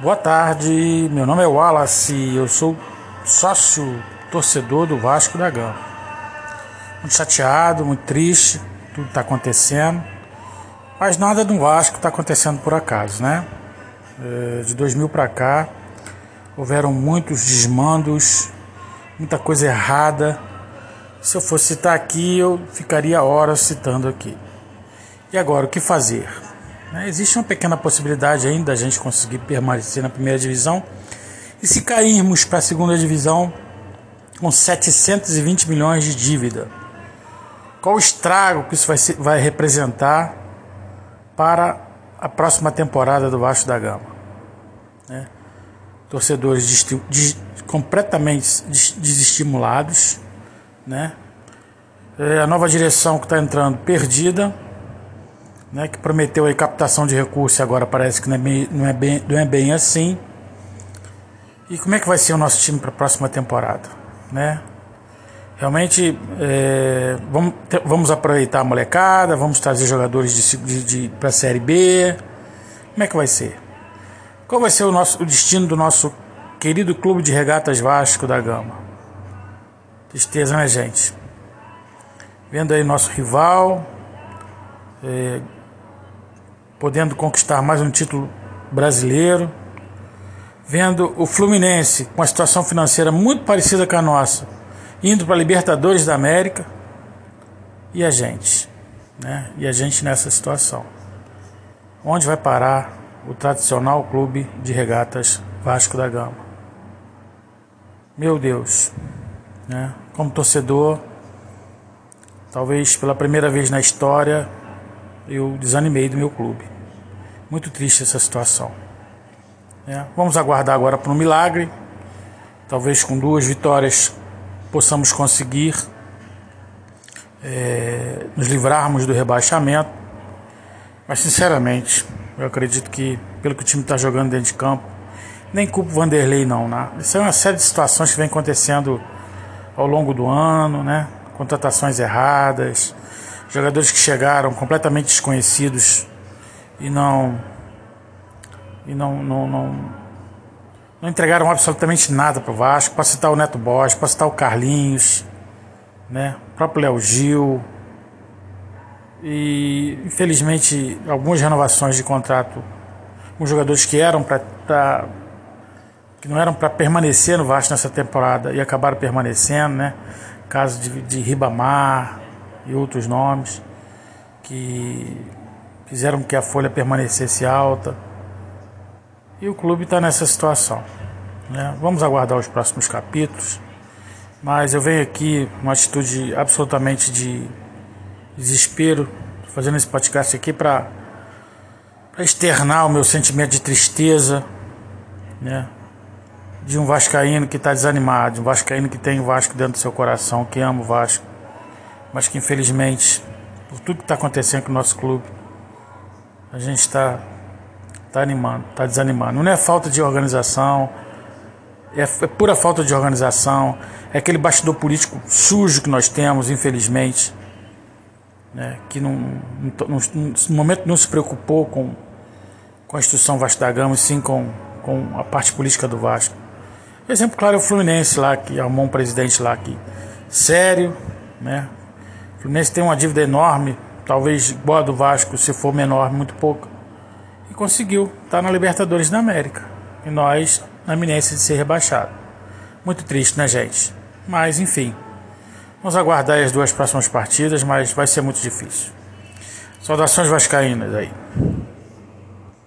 Boa tarde, meu nome é Wallace, eu sou sócio torcedor do Vasco da Gama. Muito chateado, muito triste, tudo está acontecendo, mas nada do Vasco está acontecendo por acaso, né? É, de 2000 para cá houveram muitos desmandos, muita coisa errada. Se eu fosse citar aqui, eu ficaria horas citando aqui. E agora, o que fazer? Né? Existe uma pequena possibilidade ainda da gente conseguir permanecer na primeira divisão. E se cairmos para a segunda divisão com 720 milhões de dívida, qual o estrago que isso vai, vai representar para a próxima temporada do Vasco da Gama? Né? Torcedores completamente desestimulados, né? É, a nova direção que está entrando perdida né, que prometeu aí captação de recursos agora parece que não é, bem, não, é bem, não é bem assim. E como é que vai ser o nosso time para a próxima temporada? Né? Realmente é, vamos, vamos aproveitar a molecada, vamos trazer jogadores de, de, de para a Série B. Como é que vai ser? Qual vai ser o, nosso, o destino do nosso querido clube de regatas Vasco da Gama? Tristeza, né, gente? Vendo aí nosso rival, é, podendo conquistar mais um título brasileiro, vendo o Fluminense com uma situação financeira muito parecida com a nossa, indo para a Libertadores da América, e a gente, né? E a gente nessa situação. Onde vai parar o tradicional clube de regatas Vasco da Gama? Meu Deus, né? Como torcedor, talvez pela primeira vez na história, eu desanimei do meu clube. Muito triste essa situação. É, vamos aguardar agora para um milagre. Talvez com duas vitórias possamos conseguir é, nos livrarmos do rebaixamento. Mas sinceramente, eu acredito que pelo que o time está jogando dentro de campo, nem culpo Vanderlei não, né? Isso é uma série de situações que vem acontecendo ao longo do ano, né? Contratações erradas, jogadores que chegaram completamente desconhecidos e não e não não, não, não entregaram absolutamente nada para o Vasco. Para citar o Neto Borges, para citar o Carlinhos, né? o próprio Léo Gil. E infelizmente algumas renovações de contrato com jogadores que eram para que não eram para permanecer no Vasco nessa temporada e acabaram permanecendo, né? Caso de, de Ribamar, e outros nomes que fizeram que a folha permanecesse alta. E o clube está nessa situação. Né? Vamos aguardar os próximos capítulos, mas eu venho aqui uma atitude absolutamente de desespero, fazendo esse podcast aqui para externar o meu sentimento de tristeza, né? de um vascaíno que está desanimado, de um vascaíno que tem o Vasco dentro do seu coração, que ama o Vasco mas que infelizmente, por tudo que está acontecendo com o nosso clube, a gente está tá animando, está desanimando. Não é falta de organização, é, é, pura falta de organização, é aquele bastidor político sujo que nós temos, infelizmente, né, que no momento não se preocupou com, com a instituição Vasco da Gama, e sim com, com a parte política do Vasco. Exemplo claro é o Fluminense lá, que arrumou um presidente lá que sério, né, o Fluminense tem uma dívida enorme, talvez igual do Vasco, se for menor, muito pouco. E conseguiu estar tá na Libertadores da América. E nós na iminência de ser rebaixado. Muito triste, né, gente? Mas, enfim. Vamos aguardar as duas próximas partidas, mas vai ser muito difícil. Saudações vascaínas aí.